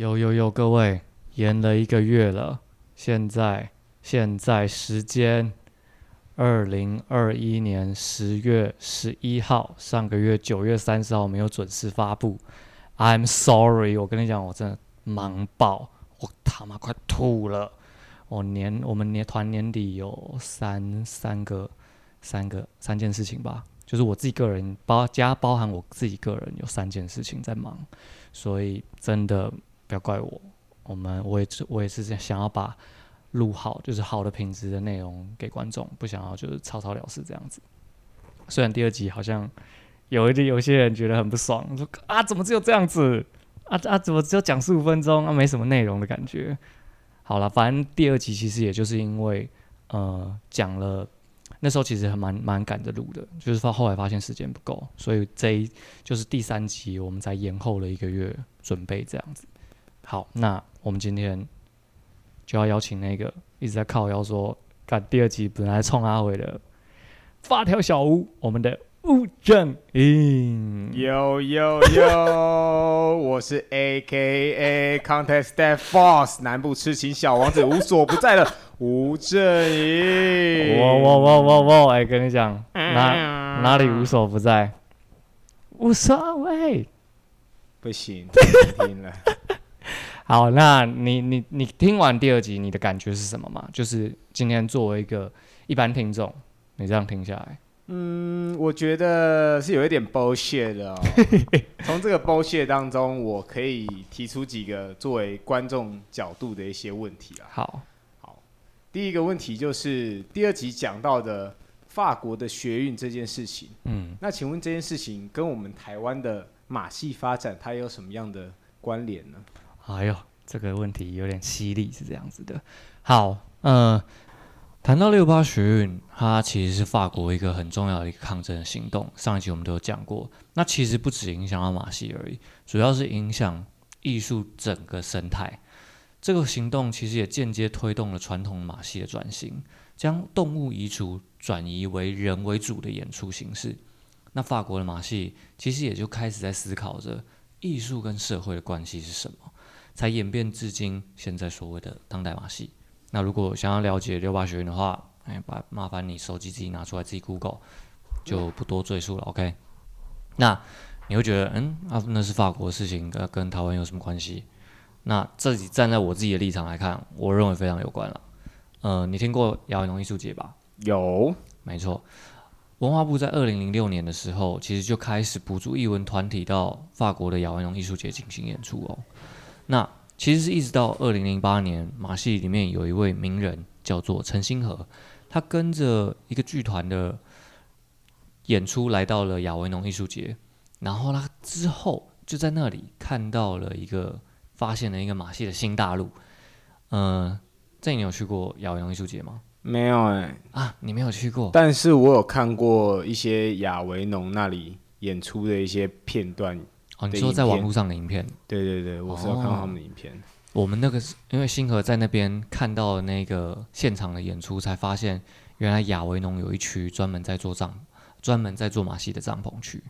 有有有，各位延了一个月了，现在现在时间二零二一年十月十一号，上个月九月三十号没有准时发布，I'm sorry，我跟你讲，我真的忙爆，我他妈快吐了。我年我们年团年底有三三个三个三件事情吧，就是我自己个人包加包含我自己个人有三件事情在忙，所以真的不要怪我，我们我也是我也是想要把录好就是好的品质的内容给观众，不想要就是草草了事这样子。虽然第二集好像有一点有些人觉得很不爽，说啊怎么只有这样子啊啊怎么只有讲十五分钟啊没什么内容的感觉。好了，反正第二集其实也就是因为，呃，讲了那时候其实还蛮蛮赶着录的，就是发后来发现时间不够，所以这一就是第三集我们才延后了一个月准备这样子。好，那我们今天就要邀请那个一直在靠腰说赶第二集本来冲阿伟的发条小屋，我们的。吴正英，有有有，我是 A K A Contest That Force 南部痴情小王子无所不在的吴正英。哇哇哇哇哇！哎，跟你讲，哪哪里无所不在？无所谓。不行，不听了。好，那你你你听完第二集，你的感觉是什么嘛？就是今天作为一个一般听众，你这样听下来。嗯，我觉得是有一点 bullshit 的哦。从这个 bullshit 当中，我可以提出几个作为观众角度的一些问题啊。好，好，第一个问题就是第二集讲到的法国的学运这件事情。嗯，那请问这件事情跟我们台湾的马戏发展，它有什么样的关联呢？哎呦，这个问题有点犀利，是这样子的。好，嗯。谈到六八学运，它其实是法国一个很重要的一个抗争行动。上一集我们都有讲过，那其实不止影响到马戏而已，主要是影响艺术整个生态。这个行动其实也间接推动了传统马戏的转型，将动物移除，转移为人为主的演出形式。那法国的马戏其实也就开始在思考着艺术跟社会的关系是什么，才演变至今现在所谓的当代马戏。那如果想要了解六八学院的话，哎，把麻烦你手机自己拿出来自己 Google，就不多赘述了。OK，那你会觉得，嗯，啊，那是法国的事情，跟跟台湾有什么关系？那自己站在我自己的立场来看，我认为非常有关了。呃，你听过亚维农艺术节吧？有，没错。文化部在二零零六年的时候，其实就开始补助艺文团体到法国的亚维农艺术节进行演出哦。那其实是一直到二零零八年，马戏里面有一位名人叫做陈星河，他跟着一个剧团的演出来到了亚维农艺术节，然后他之后就在那里看到了一个发现了一个马戏的新大陆。嗯，这你有去过亚维农艺术节吗？没有哎，啊，你没有去过，但是我有看过一些亚维农那里演出的一些片段。哦，你说在网络上的影片？对对对，我是要看他们的影片。我们那个是因为星河在那边看到那个现场的演出，才发现原来亚维农有一区专门在做帐，专门在做马戏的帐篷区。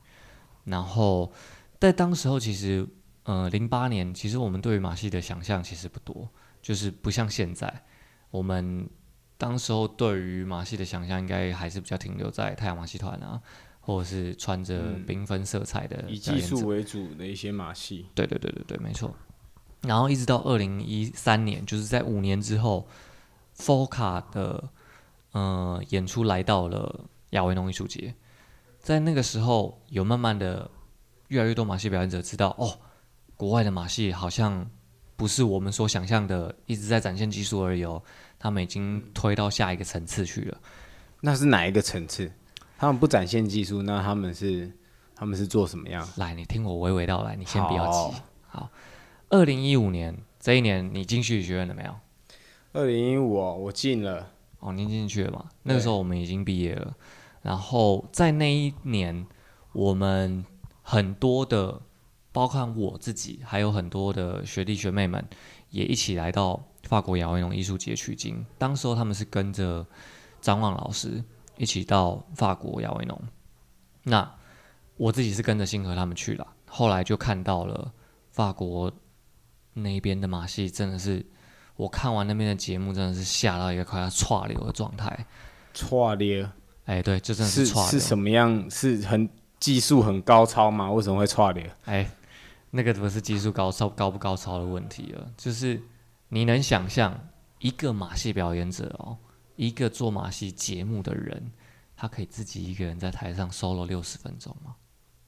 然后在当时候，其实呃，零八年，其实我们对于马戏的想象其实不多，就是不像现在。我们当时候对于马戏的想象，应该还是比较停留在太阳马戏团啊。或者是穿着缤纷色彩的以技术为主的一些马戏，对对对对对，没错。然后一直到二零一三年，就是在五年之后，Foca 的呃演出来到了亚维农艺术节，在那个时候，有慢慢的越来越多马戏表演者知道，哦，国外的马戏好像不是我们所想象的一直在展现技术而已哦，他们已经推到下一个层次去了。那是哪一个层次？他们不展现技术，那他们是他们是做什么样？来，你听我娓娓道来，你先不要急。好，二零一五年这一年，你进戏剧学院了没有？二零一五哦，我进了。哦，您进去了嘛？那个时候我们已经毕业了。然后在那一年，我们很多的，包括我自己，还有很多的学弟学妹们，也一起来到法国亚维农艺术节取经。当时候他们是跟着张望老师。一起到法国亚维农，那我自己是跟着星河他们去了，后来就看到了法国那边的马戏真的是，我看完那边的节目，真的是吓到一个快要岔流的状态。岔流？哎，对，就真的是岔流。是什么样？是很技术很高超吗？为什么会岔流？哎，那个不是技术高超高不高超的问题了，就是你能想象一个马戏表演者哦，一个做马戏节目的人，他可以自己一个人在台上 solo 六十分钟吗？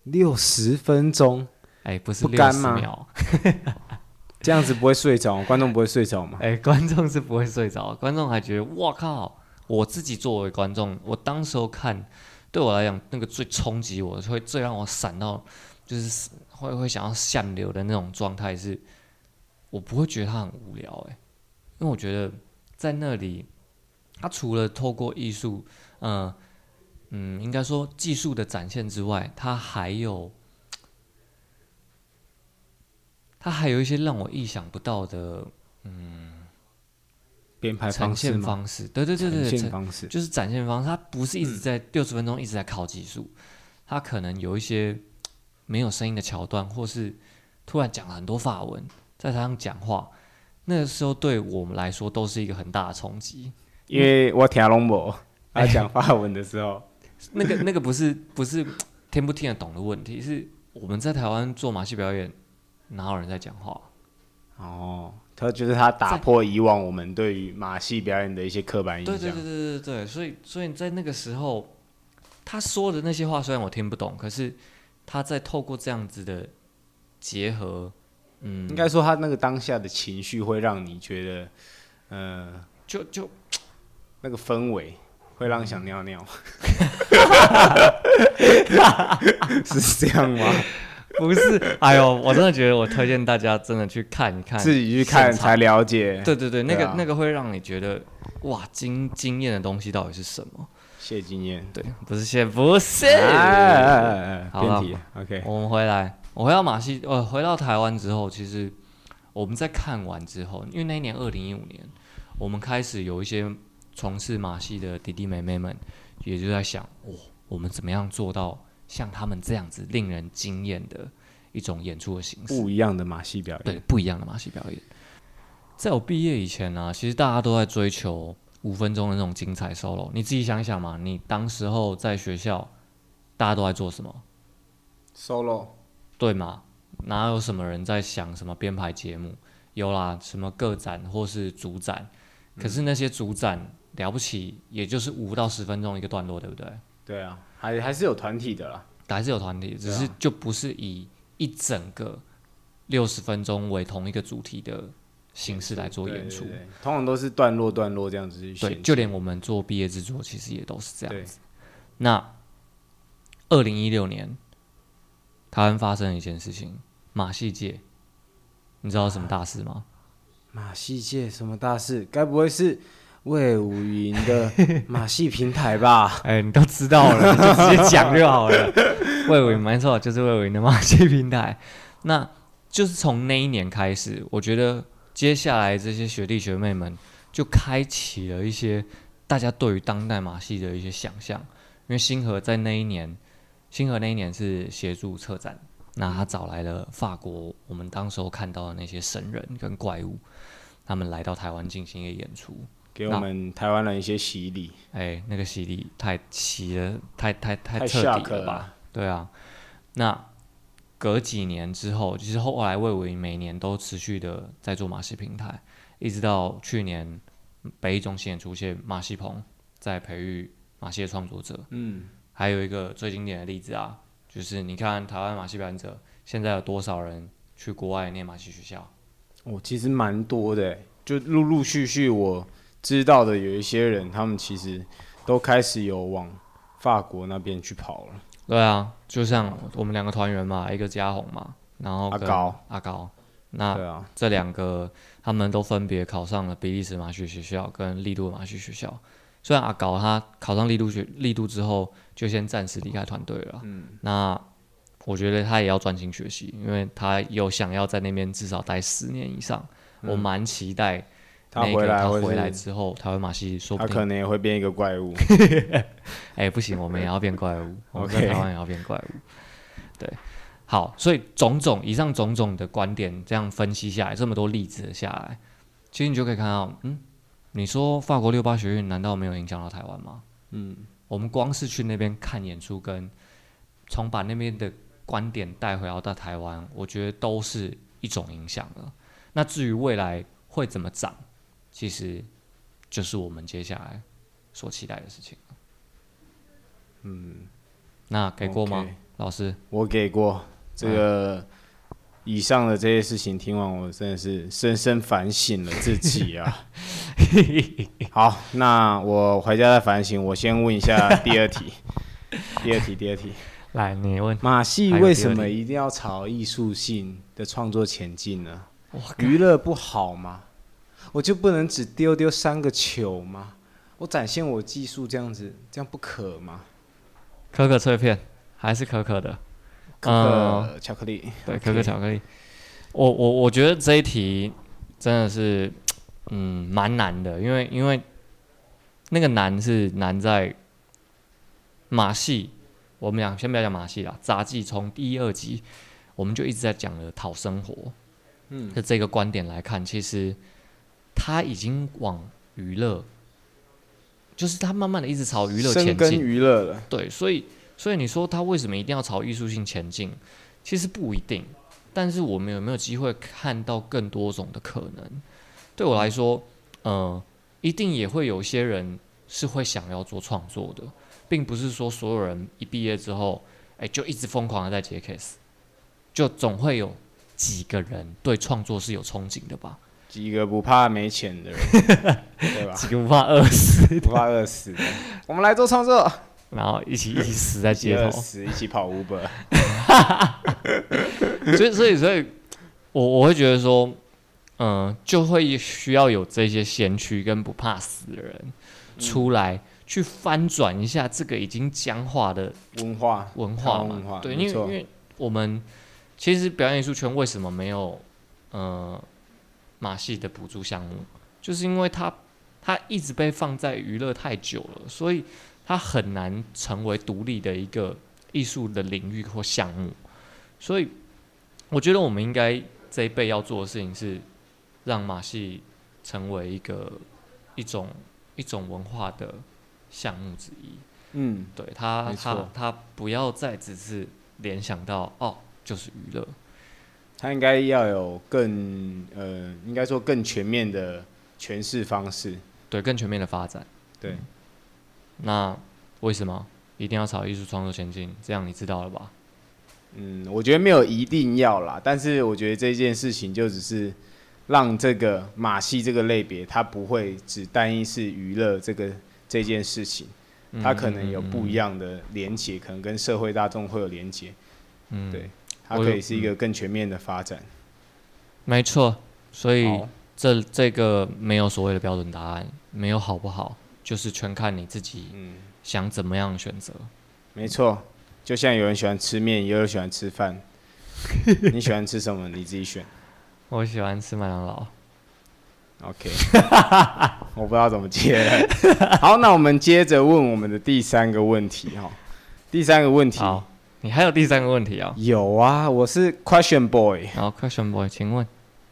六十分钟？哎，不是六十秒，这样子不会睡着，观众不会睡着吗？哎，观众是不会睡着，观众还觉得哇靠！我自己作为观众，我当时候看，对我来讲，那个最冲击我，会最让我闪到，就是会会想要下流的那种状态，是我不会觉得他很无聊，哎，因为我觉得在那里，他除了透过艺术，嗯嗯，应该说技术的展现之外，他还有。它还有一些让我意想不到的，嗯，编排呈现方式，对对对对，呈现方式就是展现方式。它不是一直在六十分钟一直在靠技术，它可能有一些没有声音的桥段，或是突然讲了很多法文在台上讲话，那个时候对我们来说都是一个很大的冲击。因为我听龙博他讲法文的时候，那个那个不是不是听不听得懂的问题，是我们在台湾做马戏表演。哪有人在讲话？哦，他就是他打破以往我们对于马戏表演的一些刻板印象。对对对对对对，所以所以在那个时候，他说的那些话虽然我听不懂，可是他在透过这样子的结合，嗯，应该说他那个当下的情绪会让你觉得，呃，就就那个氛围会让你想尿尿，是这样吗？不是，哎呦，我真的觉得我推荐大家真的去看一看，自己去看才了解。对对对，那个那个会让你觉得哇，惊惊艳的东西到底是什么？谢经验，对，不是谢，不是。好了，OK，我们回来，我回到马戏，呃，回到台湾之后，其实我们在看完之后，因为那一年二零一五年，我们开始有一些从事马戏的弟弟妹妹们，也就在想，哇，我们怎么样做到？像他们这样子令人惊艳的一种演出的形式，不一样的马戏表演，对，不一样的马戏表演。在我毕业以前呢，其实大家都在追求五分钟的那种精彩 solo。你自己想想嘛，你当时候在学校，大家都在做什么？solo，对吗？哪有什么人在想什么编排节目？有啦，什么个展或是主展，可是那些主展了不起，也就是五到十分钟一个段落，对不对？对啊。还还是有团体的啦，还是有团体，只是就不是以一整个六十分钟为同一个主题的形式来做演出，通常都是段落段落这样子去对，就连我们做毕业制作，其实也都是这样子。那二零一六年，台湾发生了一件事情，马戏界，你知道什么大事吗？马戏界什么大事？该不会是？魏武营的 马戏平台吧，哎，你都知道了，就直接讲就好了。魏武营没错，就是魏武营的马戏平台。那就是从那一年开始，我觉得接下来这些学弟学妹们就开启了一些大家对于当代马戏的一些想象。因为星河在那一年，星河那一年是协助策展，那他找来了法国我们当时候看到的那些神人跟怪物，他们来到台湾进行一个演出。给我们台湾人一些洗礼，哎，那个洗礼太洗了，太太太彻底了吧？对啊，那隔几年之后，其实后来魏伟每年都持续的在做马戏平台，一直到去年北艺中心也出现马戏棚，在培育马戏的创作者。嗯，还有一个最经典的例子啊，就是你看台湾马戏表演者现在有多少人去国外念马戏学校？哦，其实蛮多的，就陆陆续续我。知道的有一些人，他们其实都开始有往法国那边去跑了。对啊，就像我们两个团员嘛，一个嘉宏嘛，然后阿高阿高，那这两个他们都分别考上了比利时马戏学校跟利度马戏学校。虽然阿高他考上利度学利度之后，就先暂时离开团队了。嗯，那我觉得他也要专心学习，因为他有想要在那边至少待十年以上。我蛮期待。他回来，他回来之后，台湾马戏说不定他可能也会变一个怪物。哎，不行，我们也要变怪物。我们在台湾也要变怪物。对，好，所以种种以上种种的观点这样分析下来，这么多例子下来，其实你就可以看到，嗯，你说法国六八学院难道没有影响到台湾吗？嗯，我们光是去那边看演出，跟从把那边的观点带回到到台湾，我觉得都是一种影响了。那至于未来会怎么涨，其实就是我们接下来所期待的事情。嗯，那给过吗，老师？我给过。这个以上的这些事情听完，我真的是深深反省了自己啊。好，那我回家再反省。我先问一下第二题，第二题，第二题，来，你问。马戏为什么一定要朝艺术性的创作前进呢？娱乐不好吗？我就不能只丢丢三个球吗？我展现我技术这样子，这样不可吗？可可脆片还是可可的。可可巧克力，对，可可巧克力。我我我觉得这一题真的是，嗯，蛮难的，因为因为那个难是难在马戏。我们讲先不要讲马戏啦，杂技从第一二集我们就一直在讲的讨生活，嗯，的这个观点来看，其实他已经往娱乐，就是他慢慢的一直朝娱乐前进，娱乐了，对，所以。所以你说他为什么一定要朝艺术性前进？其实不一定，但是我们有没有机会看到更多种的可能？对我来说，呃，一定也会有些人是会想要做创作的，并不是说所有人一毕业之后，哎，就一直疯狂的在接 case，就总会有几个人对创作是有憧憬的吧？几个不怕没钱的人，对吧？几个不怕饿死，不怕饿死的，我们来做创作。然后一起一起死在街头，死一起跑 Uber，所以所以所以，我我会觉得说，嗯，就会需要有这些先驱跟不怕死的人出来，去翻转一下这个已经僵化的文化文化嘛。对，因为因为我们其实表演艺术圈为什么没有呃马戏的补助项目，就是因为它它一直被放在娱乐太久了，所以。它很难成为独立的一个艺术的领域或项目，所以我觉得我们应该这一辈要做的事情是让马戏成为一个一种一种文化的项目之一。嗯，对，它它它不要再只是联想到哦，就是娱乐，它应该要有更呃，应该说更全面的诠释方式，对，更全面的发展，对。那为什么一定要朝艺术创作前进？这样你知道了吧？嗯，我觉得没有一定要啦，但是我觉得这件事情就只是让这个马戏这个类别，它不会只单一是娱乐这个这件事情，它可能有不一样的连接，可能跟社会大众会有连接。嗯，对，它可以是一个更全面的发展。没错，所以这这个没有所谓的标准答案，没有好不好。就是全看你自己，想怎么样选择。没错，就像有人喜欢吃面，也有人喜欢吃饭。你喜欢吃什么？你自己选。我喜欢吃麦当劳。OK，我不知道怎么接。好，那我们接着问我们的第三个问题哈。第三个问题，好，你还有第三个问题啊？有啊，我是 Question Boy。好，Question Boy，请问，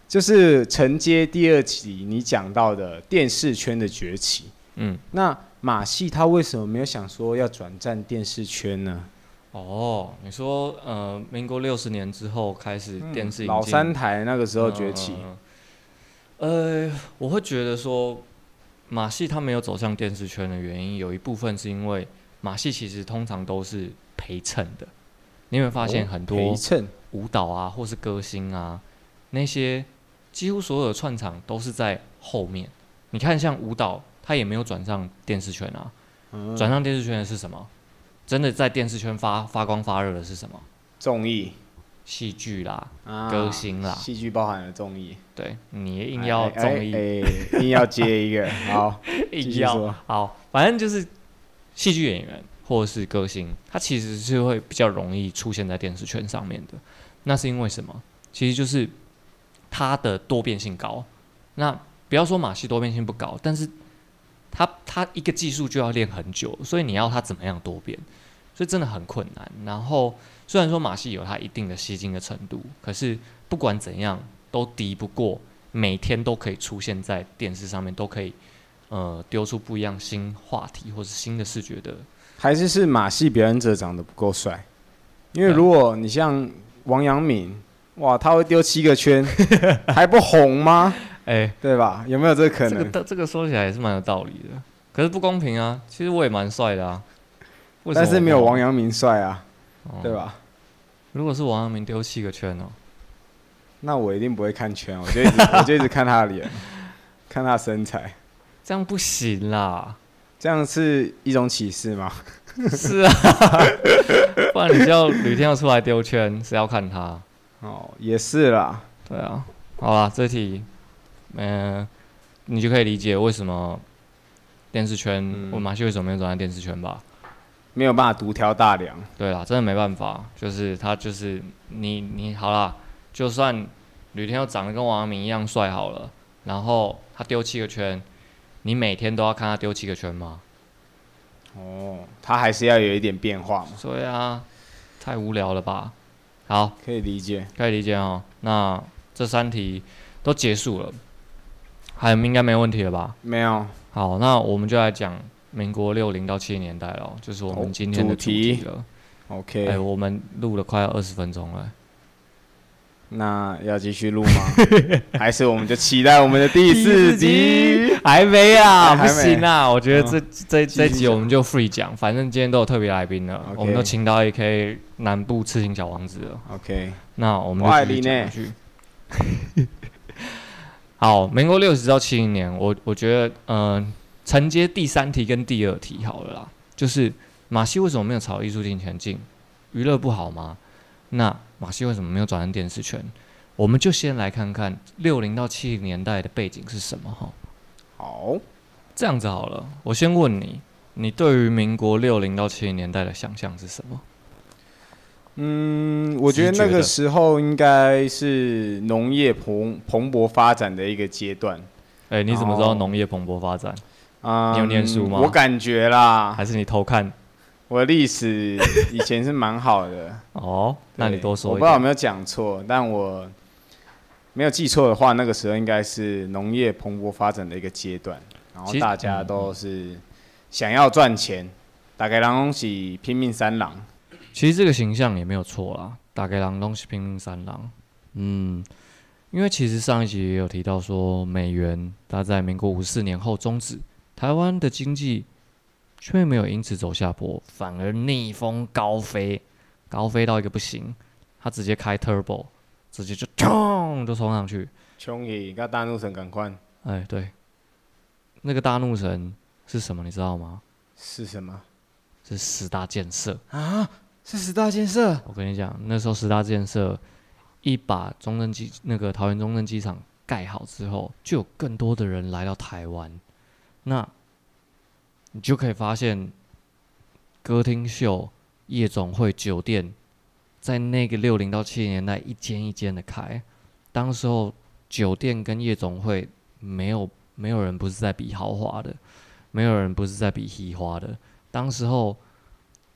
就是承接第二期你讲到的电视圈的崛起。嗯，那马戏他为什么没有想说要转战电视圈呢？哦，你说呃，民国六十年之后开始电视老三台那个时候崛起，呃，我会觉得说马戏他没有走向电视圈的原因，有一部分是因为马戏其实通常都是陪衬的，你有没有发现很多舞蹈啊，或是歌星啊，那些几乎所有的串场都是在后面。你看像舞蹈。他也没有转上电视圈啊，转上电视圈的是什么？真的在电视圈发发光发热的是什么？综艺、戏剧啦，歌星啦。戏剧包含了综艺。对，你硬要综艺，硬要接一个，好，硬要好，反正就是戏剧演员或是歌星，他其实是会比较容易出现在电视圈上面的。那是因为什么？其实就是他的多变性高。那不要说马戏多变性不高，但是他他一个技术就要练很久，所以你要他怎么样多变？所以真的很困难。然后虽然说马戏有它一定的吸睛的程度，可是不管怎样都敌不过每天都可以出现在电视上面，都可以呃丢出不一样新话题或者新的视觉的。还是是马戏表演者长得不够帅，因为如果你像王阳明，哇，他会丢七个圈，还不红吗？哎，对吧？有没有这个可能？这个这个说起来也是蛮有道理的，可是不公平啊！其实我也蛮帅的啊，但是没有王阳明帅啊，对吧？如果是王阳明丢七个圈哦，那我一定不会看圈，我就一直我就一直看他的脸，看他身材，这样不行啦，这样是一种启示吗？是啊，不然你叫吕天佑出来丢圈，谁要看他？哦，也是啦，对啊，好啦，这题。嗯，你就可以理解为什么电视圈，我马戏为什么没有转在电视圈吧？没有办法独挑大梁。对啦，真的没办法，就是他就是你你好啦，就算吕天佑长得跟王阳明一样帅好了，然后他丢七个圈，你每天都要看他丢七个圈吗？哦，他还是要有一点变化嘛。对啊，太无聊了吧？好，可以理解，可以理解哦。那这三题都结束了。还应该没问题了吧？没有。好，那我们就来讲民国六零到七零年代了，就是我们今天的主题了。OK。哎，我们录了快要二十分钟了。那要继续录吗？还是我们就期待我们的第四集？还没啊，不行啊！我觉得这这这集我们就 free 讲，反正今天都有特别来宾了，我们都请到 AK 南部刺青小王子了。OK。那我们就继续讲下去。好，民国六十到七零年，我我觉得，嗯，承接第三题跟第二题好了啦，就是马戏为什么没有朝艺术进前进？娱乐不好吗？那马戏为什么没有转成电视圈？我们就先来看看六零到七零年代的背景是什么哈。好，这样子好了，我先问你，你对于民国六零到七零年代的想象是什么？嗯，我觉得那个时候应该是农业蓬蓬勃发展的一个阶段。哎，你怎么知道农业蓬勃发展？啊，你有念书吗？我感觉啦，还是你偷看？我的历史以前是蛮好的。哦，那你多说。我不知道有没有讲错，但我没有记错的话，那个时候应该是农业蓬勃发展的一个阶段，然后大家都是想要赚钱，大概狼东西拼命三郎。其实这个形象也没有错啦，打给狼东西拼命三郎。嗯，因为其实上一集也有提到说，美元它在民国五四年后终止，台湾的经济却没有因此走下坡，反而逆风高飞，高飞到一个不行，他直接开 turbo，直接就冲就冲上去。冲伊跟大怒神赶快。哎，对，那个大怒神是什么？你知道吗？是什么？是十大建设啊。是十大建设，我跟你讲，那时候十大建设一把中正机那个桃园中正机场盖好之后，就有更多的人来到台湾，那你就可以发现歌厅秀、夜总会、酒店，在那个六零到七零年代一间一间的开，当时候酒店跟夜总会没有没有人不是在比豪华的，没有人不是在比嘻花的，当时候。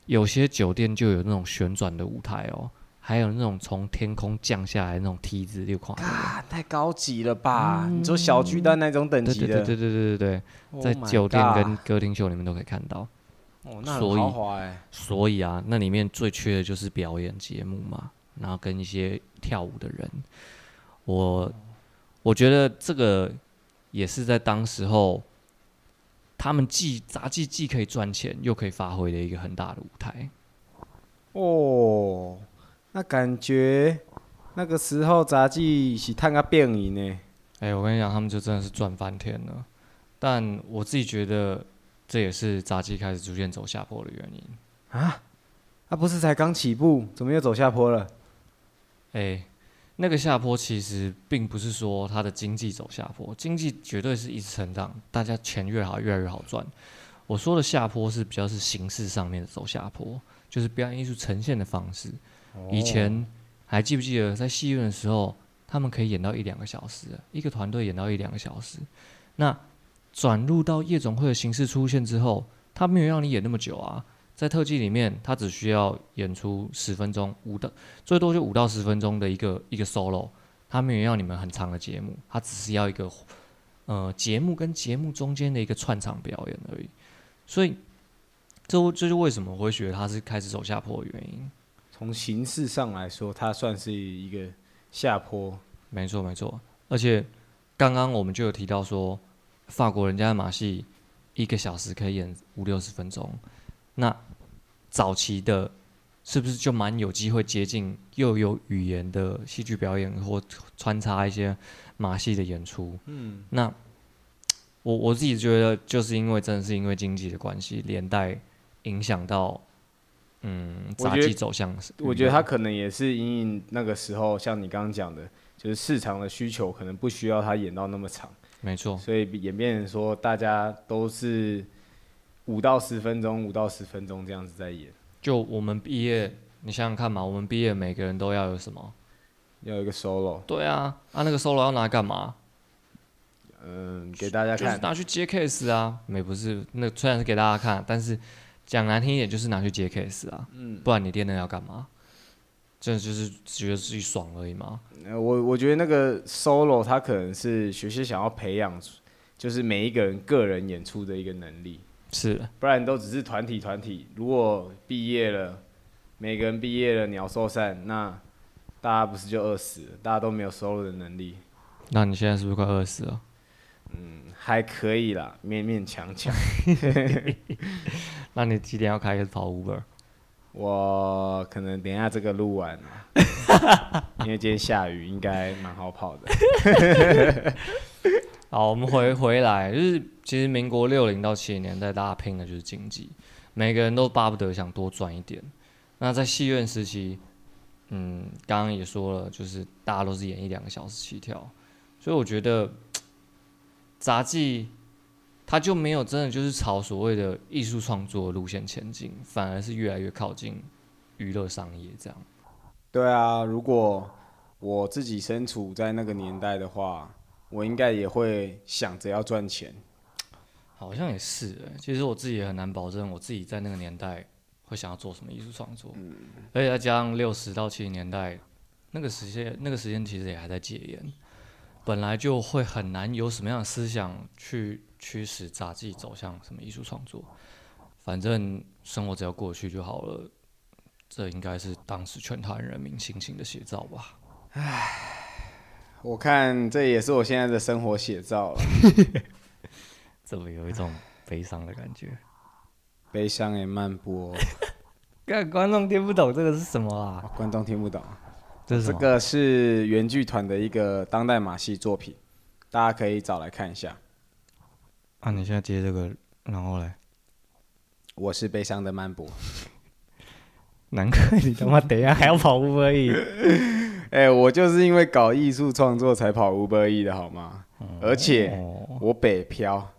有些酒店就有那种旋转的舞台哦，还有那种从天空降下来那种梯子，六块。啊，太高级了吧！你说小巨蛋那种等级的？对对对对对对对，在酒店跟歌厅秀里面都可以看到。哦，那很豪华哎。所以啊，那里面最缺的就是表演节目嘛，然后跟一些跳舞的人。我我觉得这个也是在当时候。他们既杂技既可以赚钱，又可以发挥的一个很大的舞台。哦，那感觉那个时候杂技是探个便宜呢。哎，我跟你讲，他们就真的是赚翻天了。但我自己觉得，这也是杂技开始逐渐走下坡的原因。啊？他不是才刚起步，怎么又走下坡了？哎。那个下坡其实并不是说它的经济走下坡，经济绝对是一直成长，大家钱越好越来越好赚。我说的下坡是比较是形式上面的走下坡，就是表演艺术呈现的方式。以前还记不记得在戏院的时候，他们可以演到一两个小时，一个团队演到一两个小时。那转入到夜总会的形式出现之后，他没有让你演那么久啊，在特技里面，他只需要演出十分钟，五到最多就五到十分钟的一个一个 solo，他没有要你们很长的节目，他只是要一个呃节目跟节目中间的一个串场表演而已。所以，这这就为什么我会觉得他是开始走下坡的原因。从形式上来说，它算是一个下坡。没错，没错。而且刚刚我们就有提到说，法国人家的马戏一个小时可以演五六十分钟。那早期的，是不是就蛮有机会接近又有语言的戏剧表演，或穿插一些马戏的演出？嗯，那我我自己觉得，就是因为真的是因为经济的关系，连带影响到，嗯，杂技走向。我觉得他可能也是因那个时候，像你刚刚讲的，就是市场的需求可能不需要他演到那么长。没错，所以演变成说大家都是。五到十分钟，五到十分钟这样子在演。就我们毕业，你想想看嘛，我们毕业每个人都要有什么？要一个 solo。对啊，啊那个 solo 要拿来干嘛？嗯，给大家看。拿去接 case 啊，没不是，那虽然是给大家看，但是讲难听一点就是拿去接 case 啊。嗯。不然你练那要干嘛？真的就是觉得自己爽而已吗？我我觉得那个 solo 它可能是学习想要培养，就是每一个人个人演出的一个能力。是，不然都只是团体团体。如果毕业了，每个人毕业了鸟兽散，那大家不是就饿死了？大家都没有 solo 的能力。那你现在是不是快饿死了？嗯，还可以啦，勉勉强强。那你几点要开始跑 Uber？我可能等一下这个录完，因为今天下雨，应该蛮好跑的。好，我们回回来，就是其实民国六零到七零年代，大家拼的就是经济，每个人都巴不得想多赚一点。那在戏院时期，嗯，刚刚也说了，就是大家都是演一两个小时起跳，所以我觉得杂技它就没有真的就是朝所谓的艺术创作路线前进，反而是越来越靠近娱乐商业这样。对啊，如果我自己身处在那个年代的话。我应该也会想着要赚钱，好像也是其实我自己也很难保证，我自己在那个年代会想要做什么艺术创作。嗯，而且再加上六十到七十年代那个时间，那个时间其实也还在戒严，本来就会很难有什么样的思想去驱使杂技走向什么艺术创作。反正生活只要过去就好了，这应该是当时全台人民心情的写照吧。唉。我看这也是我现在的生活写照了，怎么有一种悲伤的感觉？悲伤也漫播，看观众听不懂这个是什么啊？观众听不懂，这是这个是原剧团的一个当代马戏作品，大家可以找来看一下。啊，你现在接这个，然后嘞？我是悲伤的漫步，难怪你他妈等一下还要跑步而已。哎，我就是因为搞艺术创作才跑五百亿的好吗？而且我北漂，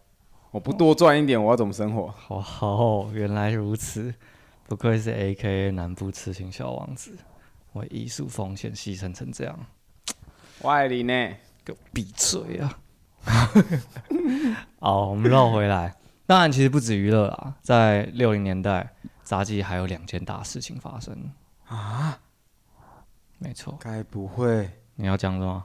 我不多赚一点，我要怎么生活？好好，原来如此，不愧是 A K A 南部痴情小王子，为艺术奉献牺牲成这样，我爱你呢，给我闭嘴啊！好，我们绕回来，当然其实不止娱乐啦，在六零年代，杂技还有两件大事情发生啊。没错，该不会你要讲什么？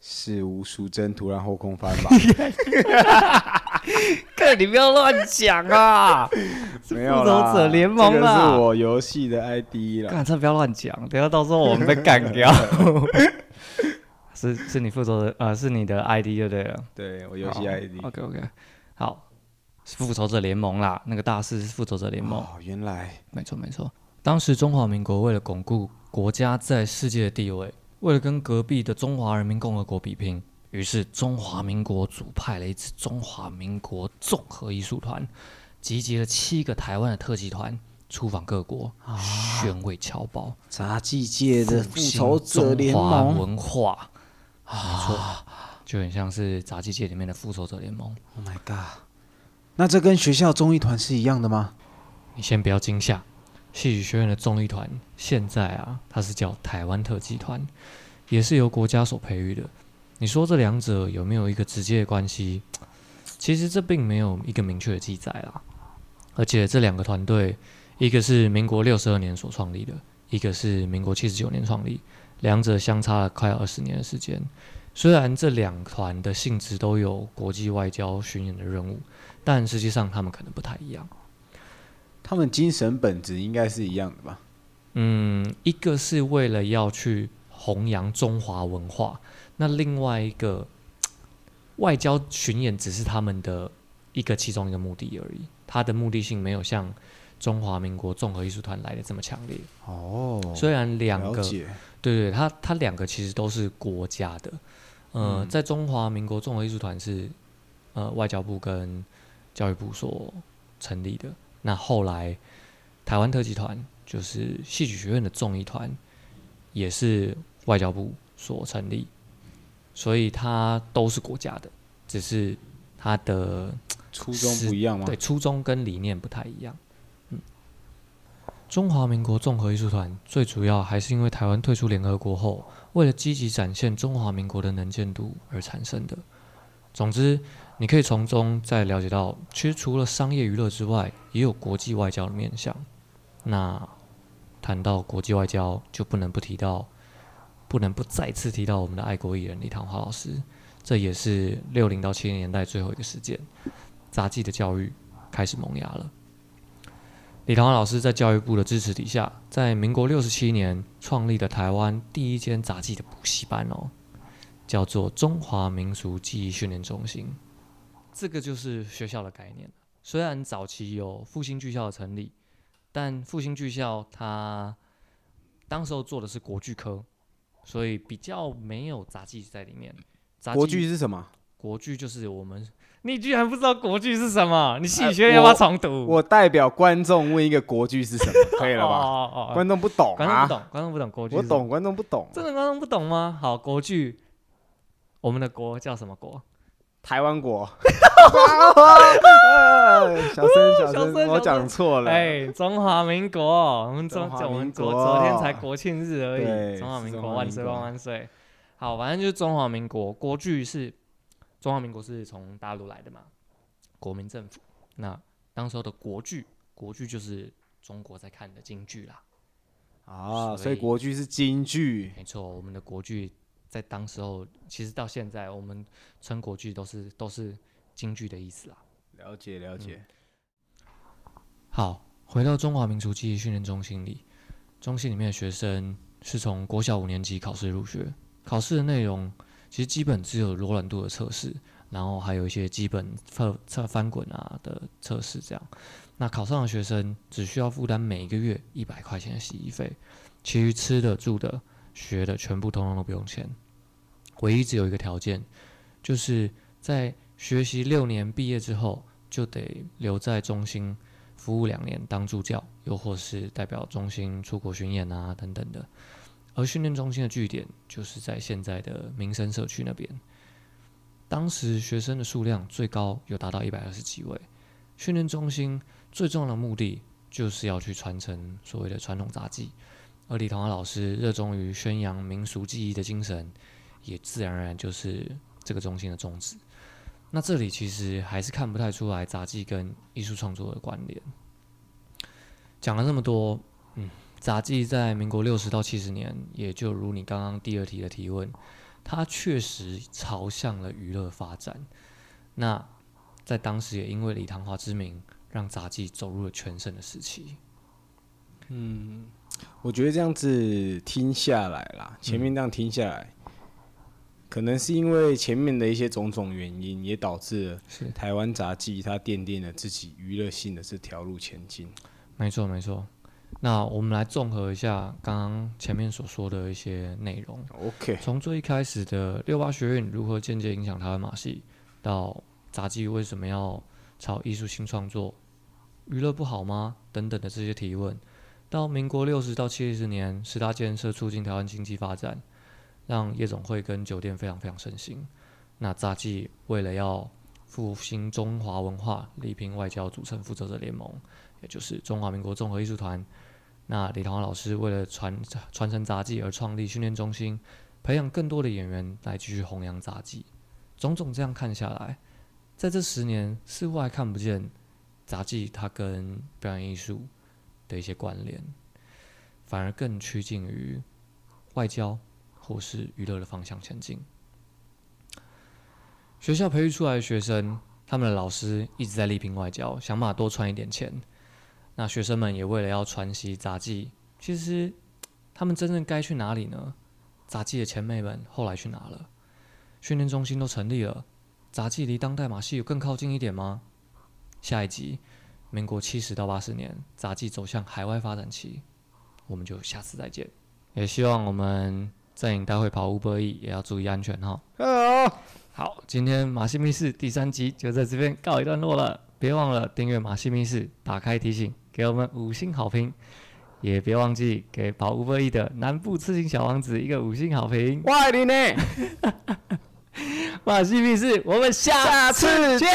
是吴淑珍突然后空翻吧？哥，你不要乱讲啊！没有复仇者联盟啊，这是我游戏的 ID 啦。干，这不要乱讲，等下到时候我们被干掉。是是你复仇的呃，是你的 ID 就对了。对我游戏 ID。OK OK，好，复仇者联盟啦，那个大师是复仇者联盟。哦，原来，没错没错。当时中华民国为了巩固。国家在世界的地位，为了跟隔壁的中华人民共和国比拼，于是中华民国组派了一支中华民国综合艺术团，集结了七个台湾的特技团，出访各国，宣慰侨胞，杂技界的复仇者联盟文化，没错，就很像是杂技界里面的复仇者联盟。Oh my god！那这跟学校综艺团是一样的吗？你先不要惊吓。戏曲学院的综艺团现在啊，它是叫台湾特技团，也是由国家所培育的。你说这两者有没有一个直接的关系？其实这并没有一个明确的记载啦。而且这两个团队一个是民国六十二年所创立的，一个是民国七十九年创立，两者相差了快二十年的时间。虽然这两团的性质都有国际外交巡演的任务，但实际上他们可能不太一样。他们精神本质应该是一样的吧？嗯，一个是为了要去弘扬中华文化，那另外一个 外交巡演只是他们的一个其中一个目的而已，它的目的性没有像中华民国综合艺术团来的这么强烈。哦，虽然两个，对对，它它两个其实都是国家的。呃，在中华民国综合艺术团是呃外交部跟教育部所成立的，那后来台湾特技团。就是戏曲学院的综艺团，也是外交部所成立，所以它都是国家的，只是它的初衷不一样吗？对，初衷跟理念不太一样。嗯，中华民国综合艺术团最主要还是因为台湾退出联合国后，为了积极展现中华民国的能见度而产生的。总之，你可以从中再了解到，其实除了商业娱乐之外，也有国际外交的面向。那谈到国际外交，就不能不提到，不能不再次提到我们的爱国艺人李唐华老师。这也是六零到七零年代最后一个事件，杂技的教育开始萌芽了。李唐华老师在教育部的支持底下，在民国六十七年创立的台湾第一间杂技的补习班哦，叫做中华民族技艺训练中心。这个就是学校的概念。虽然早期有复兴剧校的成立。但复兴剧校它当时候做的是国剧科，所以比较没有杂技在里面。国剧是什么？国剧就是我们，你居然不知道国剧是什么？你戏学要不要重读？我代表观众问一个国剧是什么，可以了吧？观众不懂，观众不懂，观众不懂国剧。我懂，观众不懂。真的观众不懂吗？好，国剧，我们的国叫什么国？台湾国，小声小声，我讲错了。哎，中华民国，我们中我们昨昨天才国庆日而已。中华民国万岁万万岁！好，反正就是中华民国国剧是中华民国是从大陆来的嘛，国民政府。那当时候的国剧，国剧就是中国在看的京剧啦。啊，所以国剧是京剧。没错，我们的国剧。在当时候，其实到现在，我们称国剧都是都是京剧的意思啦。了解了解。好，回到中华民族记忆训练中心里，中心里面的学生是从国小五年级考试入学，考试的内容其实基本只有柔软度的测试，然后还有一些基本测测翻滚啊的测试这样。那考上的学生只需要负担每一个月一百块钱的洗衣费，其余吃的住的学的全部通通都不用钱。唯一只有一个条件，就是在学习六年毕业之后，就得留在中心服务两年当助教，又或是代表中心出国巡演啊等等的。而训练中心的据点就是在现在的民生社区那边。当时学生的数量最高有达到一百二十几位。训练中心最重要的目的就是要去传承所谓的传统杂技，而李同华老师热衷于宣扬民俗技艺的精神。也自然而然就是这个中心的宗旨。那这里其实还是看不太出来杂技跟艺术创作的关联。讲了这么多，嗯，杂技在民国六十到七十年，也就如你刚刚第二题的提问，它确实朝向了娱乐发展。那在当时也因为李唐华之名，让杂技走入了全盛的时期。嗯，我觉得这样子听下来啦，前面这样听下来。可能是因为前面的一些种种原因，也导致了台湾杂技它奠定了自己娱乐性的这条路前进。没错，没错。那我们来综合一下刚刚前面所说的一些内容。OK，从最一开始的六八学院如何间接影响台湾马戏，到杂技为什么要朝艺术性创作，娱乐不好吗？等等的这些提问，到民国六十到七十年十大建设促进台湾经济发展。让夜总会跟酒店非常非常盛行。那杂技为了要复兴中华文化，力拼外交，组成负责者联盟，也就是中华民国综合艺术团。那李唐华老师为了传传承杂技而创立训练中心，培养更多的演员来继续弘扬杂技。种种这样看下来，在这十年似乎还看不见杂技它跟表演艺术的一些关联，反而更趋近于外交或是娱乐的方向前进。学校培育出来的学生，他们的老师一直在力拼外交，想办法多赚一点钱。那学生们也为了要传习杂技，其实他们真正该去哪里呢？杂技的前辈们后来去哪了？训练中心都成立了，杂技离当代马戏有更靠近一点吗？下一集，民国七十到八十年，杂技走向海外发展期，我们就下次再见。也希望我们阵营待会跑五百亿也要注意安全哈。好，好，今天马戏密室第三集就在这边告一段落了。别忘了订阅马戏密室，打开提醒，给我们五星好评。也别忘记给跑五百亿的南部刺青小王子一个五星好评。我爱你呢。马戏密室，我们下次见。